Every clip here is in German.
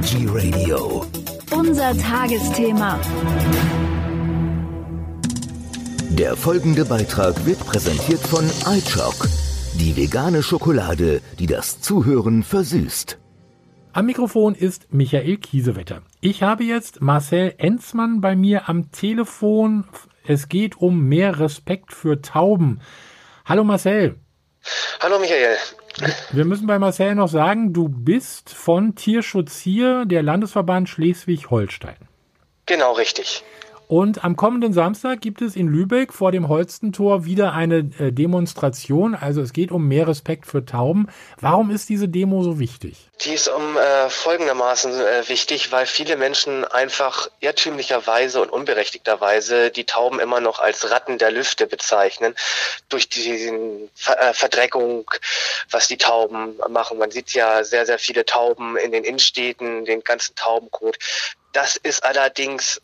Energy Radio. Unser Tagesthema. Der folgende Beitrag wird präsentiert von iChock, die vegane Schokolade, die das Zuhören versüßt. Am Mikrofon ist Michael Kiesewetter. Ich habe jetzt Marcel Enzmann bei mir am Telefon. Es geht um mehr Respekt für Tauben. Hallo Marcel. Hallo Michael. Wir müssen bei Marcel noch sagen, du bist von Tierschutz hier, der Landesverband Schleswig-Holstein. Genau, richtig. Und am kommenden Samstag gibt es in Lübeck vor dem Holstentor wieder eine äh, Demonstration. Also es geht um mehr Respekt für Tauben. Warum ist diese Demo so wichtig? Die ist um äh, folgendermaßen äh, wichtig, weil viele Menschen einfach irrtümlicherweise und unberechtigterweise die Tauben immer noch als Ratten der Lüfte bezeichnen. Durch die Ver äh, Verdreckung, was die Tauben machen. Man sieht ja sehr, sehr viele Tauben in den Innenstädten, den ganzen Taubenkot. Das ist allerdings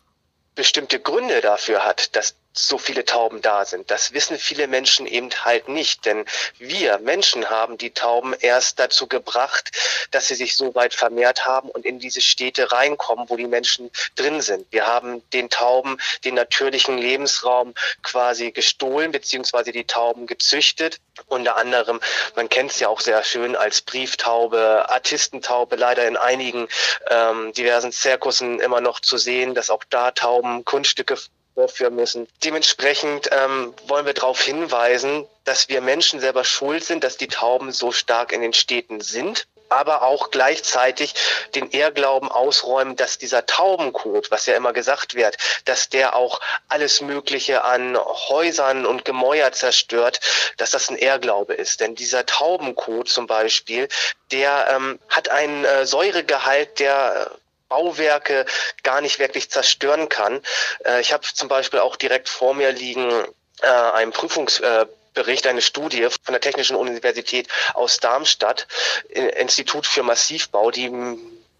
bestimmte Gründe dafür hat, dass so viele Tauben da sind. Das wissen viele Menschen eben halt nicht, denn wir Menschen haben die Tauben erst dazu gebracht, dass sie sich so weit vermehrt haben und in diese Städte reinkommen, wo die Menschen drin sind. Wir haben den Tauben den natürlichen Lebensraum quasi gestohlen, beziehungsweise die Tauben gezüchtet. Unter anderem, man kennt es ja auch sehr schön als Brieftaube, Artistentaube, leider in einigen ähm, diversen Zirkussen immer noch zu sehen, dass auch da Tauben Kunststücke vorführen müssen. Dementsprechend ähm, wollen wir darauf hinweisen, dass wir Menschen selber schuld sind, dass die Tauben so stark in den Städten sind aber auch gleichzeitig den Ehrglauben ausräumen, dass dieser Taubenkot, was ja immer gesagt wird, dass der auch alles Mögliche an Häusern und Gemäuer zerstört, dass das ein Ehrglaube ist. Denn dieser Taubenkot zum Beispiel, der ähm, hat einen äh, Säuregehalt, der Bauwerke gar nicht wirklich zerstören kann. Äh, ich habe zum Beispiel auch direkt vor mir liegen äh, einen Prüfungsbericht, äh, eine Studie von der Technischen Universität aus Darmstadt, Institut für Massivbau, die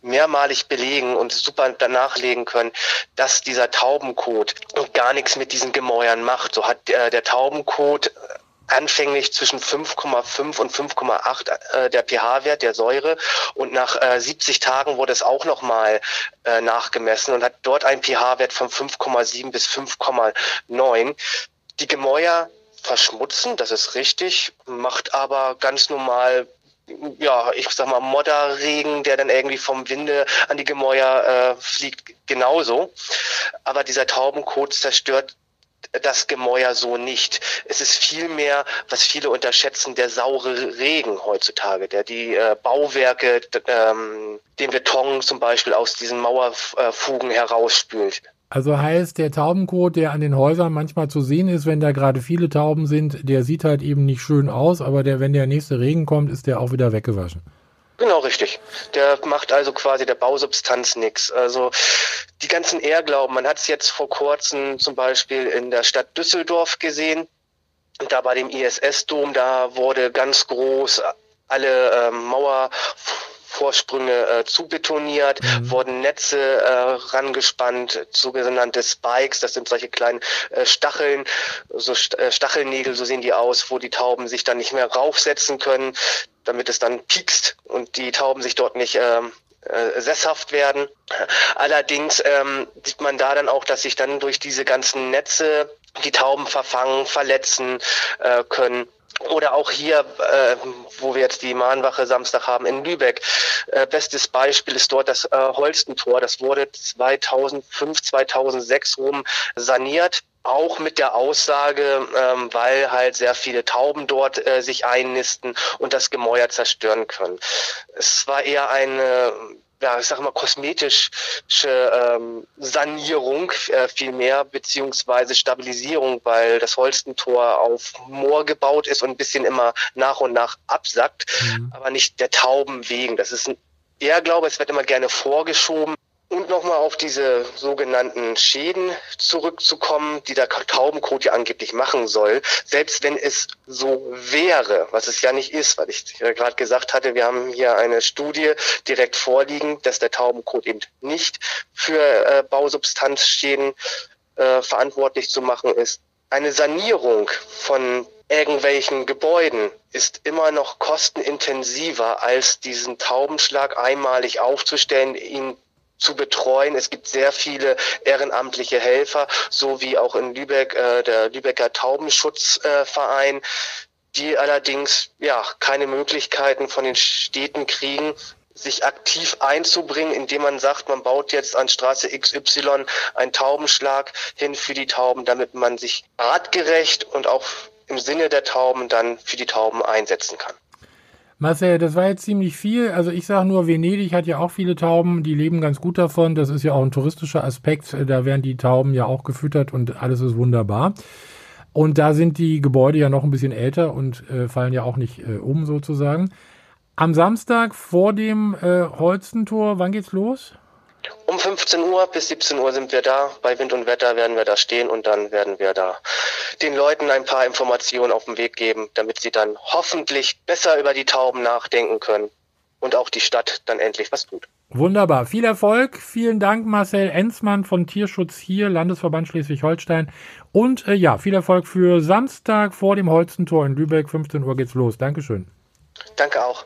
mehrmalig belegen und super nachlegen können, dass dieser Taubenkot gar nichts mit diesen Gemäuern macht. So hat der, der Taubenkot anfänglich zwischen 5,5 und 5,8 äh, der pH-Wert der Säure und nach äh, 70 Tagen wurde es auch nochmal äh, nachgemessen und hat dort einen pH-Wert von 5,7 bis 5,9. Die Gemäuer verschmutzen, das ist richtig, macht aber ganz normal ja, ich sag mal, Modderregen, der dann irgendwie vom Winde an die Gemäuer äh, fliegt, genauso. Aber dieser Taubenkot zerstört das Gemäuer so nicht. Es ist vielmehr, was viele unterschätzen, der saure Regen heutzutage, der die äh, Bauwerke, ähm, den Beton zum Beispiel aus diesen Mauerfugen herausspült. Also heißt, der Taubenkot, der an den Häusern manchmal zu sehen ist, wenn da gerade viele Tauben sind, der sieht halt eben nicht schön aus, aber der, wenn der nächste Regen kommt, ist der auch wieder weggewaschen. Genau, richtig. Der macht also quasi der Bausubstanz nichts. Also die ganzen Ehrglauben, man hat es jetzt vor kurzem zum Beispiel in der Stadt Düsseldorf gesehen. Und da bei dem ISS-Dom, da wurde ganz groß alle äh, Mauer Vorsprünge äh, zubetoniert, mhm. wurden Netze äh, rangespannt, sogenannte Spikes, das sind solche kleinen äh, Stacheln, so äh, Stachelnägel, so sehen die aus, wo die Tauben sich dann nicht mehr raufsetzen können, damit es dann piekst und die Tauben sich dort nicht ähm, äh, sesshaft werden. Allerdings ähm, sieht man da dann auch, dass sich dann durch diese ganzen Netze die Tauben verfangen, verletzen äh, können. Oder auch hier, äh, wo wir jetzt die Mahnwache Samstag haben in Lübeck. Äh, bestes Beispiel ist dort das äh, Holstentor. Das wurde 2005, 2006 rum saniert auch mit der Aussage, ähm, weil halt sehr viele Tauben dort äh, sich einnisten und das Gemäuer zerstören können. Es war eher eine ja, ich sag mal, kosmetische ähm, Sanierung äh, vielmehr, beziehungsweise Stabilisierung, weil das Holstentor auf Moor gebaut ist und ein bisschen immer nach und nach absackt, mhm. aber nicht der Tauben wegen. Das ist ein Irrglaube, es wird immer gerne vorgeschoben. Und nochmal auf diese sogenannten Schäden zurückzukommen, die der Taubenkot ja angeblich machen soll. Selbst wenn es so wäre, was es ja nicht ist, weil ich ja gerade gesagt hatte, wir haben hier eine Studie direkt vorliegen, dass der Taubenkot eben nicht für äh, Bausubstanzschäden äh, verantwortlich zu machen ist. Eine Sanierung von irgendwelchen Gebäuden ist immer noch kostenintensiver, als diesen Taubenschlag einmalig aufzustellen, ihn zu betreuen. Es gibt sehr viele ehrenamtliche Helfer, so wie auch in Lübeck äh, der Lübecker Taubenschutzverein, äh, die allerdings ja keine Möglichkeiten von den Städten kriegen, sich aktiv einzubringen, indem man sagt, man baut jetzt an Straße XY einen Taubenschlag hin für die Tauben, damit man sich artgerecht und auch im Sinne der Tauben dann für die Tauben einsetzen kann. Marcel, das war jetzt ziemlich viel. Also ich sage nur, Venedig hat ja auch viele Tauben, die leben ganz gut davon. Das ist ja auch ein touristischer Aspekt. Da werden die Tauben ja auch gefüttert und alles ist wunderbar. Und da sind die Gebäude ja noch ein bisschen älter und äh, fallen ja auch nicht äh, um sozusagen. Am Samstag vor dem äh, Holzentor, wann geht's los? Um 15 Uhr bis 17 Uhr sind wir da. Bei Wind und Wetter werden wir da stehen und dann werden wir da den Leuten ein paar Informationen auf den Weg geben, damit sie dann hoffentlich besser über die Tauben nachdenken können und auch die Stadt dann endlich was tut. Wunderbar. Viel Erfolg. Vielen Dank, Marcel Enzmann von Tierschutz hier, Landesverband Schleswig-Holstein. Und äh, ja, viel Erfolg für Samstag vor dem Holzentor in Lübeck. 15 Uhr geht's los. Dankeschön. Danke auch.